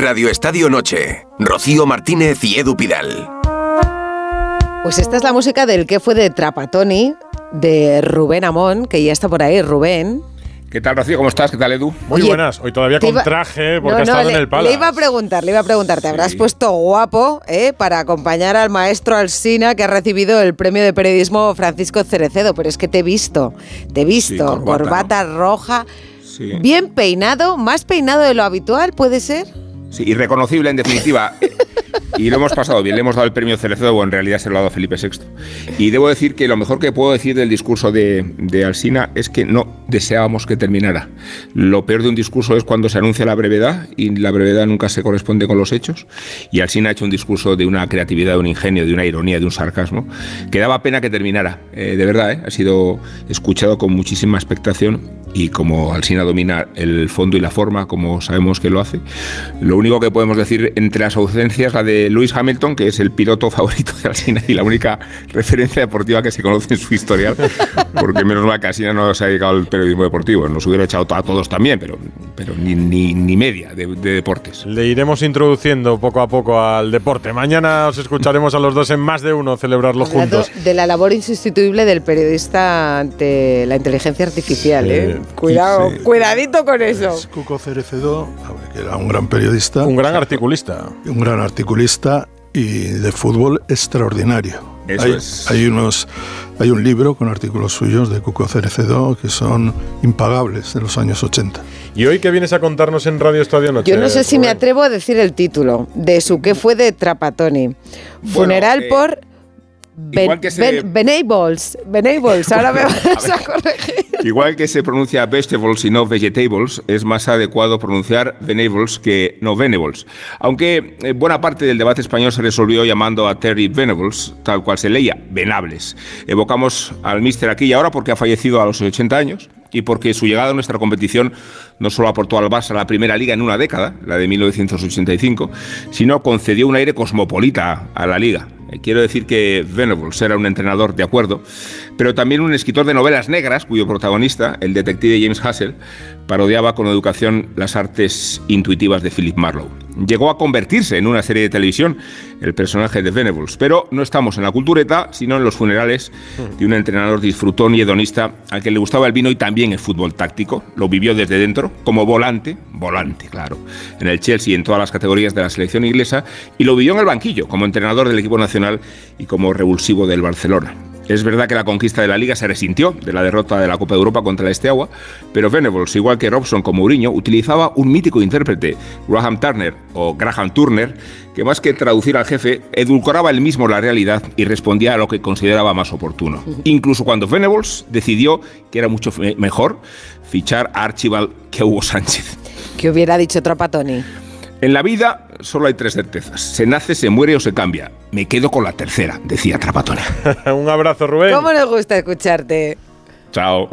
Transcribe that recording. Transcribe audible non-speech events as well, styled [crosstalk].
Radio Estadio Noche. Rocío Martínez y Edu Pidal. Pues esta es la música del que fue de Trapatoni, de Rubén Amón, que ya está por ahí. Rubén. ¿Qué tal, Rocío? ¿Cómo estás? ¿Qué tal, Edu? Muy Oye, buenas. Hoy todavía con iba- traje porque No, ha estado no, en le, el Palace. le iba a preguntar, le iba a preguntar, ¿te habrás puesto guapo eh, para acompañar al maestro Alsina que ha recibido el premio de periodismo Francisco Cerecedo? Pero es que te he visto, te he visto, Sí, corbata, corbata roja, Sí. bien peinado, más peinado de lo habitual, ¿puede ser? Sí, irreconocible en definitiva. [laughs] Y lo hemos pasado bien, le hemos dado el premio Cerecedo, o en realidad se lo ha dado Felipe VI. Y debo decir que lo mejor que puedo decir del discurso de, de Alsina es que no deseábamos que terminara. Lo peor de un discurso es cuando se anuncia la brevedad y la brevedad nunca se corresponde con los hechos. Y Alsina ha hecho un discurso de una creatividad, de un ingenio, de una ironía, de un sarcasmo, que daba pena que terminara. Eh, de verdad, ¿eh? ha sido escuchado con muchísima expectación y como Alsina domina el fondo y la forma, como sabemos que lo hace, lo único que podemos decir entre las ausencias, la de Lewis Hamilton, que es el piloto [laughs] favorito de Alsina y la única referencia deportiva que se conoce en su historial, porque menos mal que Alsina no se ha dedicado al periodismo deportivo, nos hubiera echado a todos también, pero, pero ni, ni, ni media de, de deportes. Le iremos introduciendo poco a poco al deporte. Mañana os escucharemos a los dos en más de uno celebrarlo juntos. de la labor insustituible del periodista ante la inteligencia artificial, Sí. ¿eh? Cuidado, Sí. cuidadito con eso. Es Cuco Cerecedo, que era un gran periodista, Un gran articulista. un gran articulista y de fútbol extraordinario. Eso hay, es. hay unos, hay un libro con artículos suyos de Cuco Cerecedo que son impagables de los años 80. ¿Y hoy qué vienes a contarnos en Radio Estadio Noche? Yo no sé si me atrevo a decir el título de su que fue de Trapatoni. Funeral eh, por igual que se- Ben- Benables. Benables, ahora me [laughs] vas a corregir. Igual que se pronuncia vegetables y no vegetables, es más adecuado pronunciar venables que no venables. Aunque eh, buena parte del debate español se resolvió llamando a Terry Venables, tal cual se leía, venables. Evocamos al míster aquí y ahora porque ha fallecido a los 80 años y porque su llegada a nuestra competición no solo aportó al Barça la primera liga en una década, la de 1985, sino concedió un aire cosmopolita a la liga. Eh, Quiero decir que Venables era un entrenador de acuerdo, pero también un escritor de novelas negras, cuyo protagonista, el detective James Hassel, parodiaba con educación las artes intuitivas de Philip Marlowe. Llegó a convertirse en una serie de televisión el personaje de Venables, pero no estamos en la cultureta, sino en los funerales de un entrenador disfrutón y hedonista al que le gustaba el vino y también el fútbol táctico. Lo vivió desde dentro, como volante, volante, claro, en el Chelsea y en todas las categorías de la selección inglesa, y lo vivió en el banquillo, como entrenador del equipo nacional y como revulsivo del Barcelona. Es verdad que la conquista de la Liga se resintió de la derrota de la Copa de Europa contra el Esteagua, pero Venables, igual que Robson como Mourinho, utilizaba un mítico intérprete, Graham Turner o Graham Turner, que más que traducir al jefe, edulcoraba él mismo la realidad y respondía a lo que consideraba más oportuno. Incluso cuando Venables decidió que era mucho mejor fichar a Archibald que a Hugo Sánchez. ¿Qué hubiera dicho Trapatoni? En la vida solo hay tres certezas. Se nace, se muere o se cambia. Me quedo con la tercera, decía Trapatoni. [laughs] Un abrazo, Rubén. ¿Cómo nos gusta escucharte? Chao.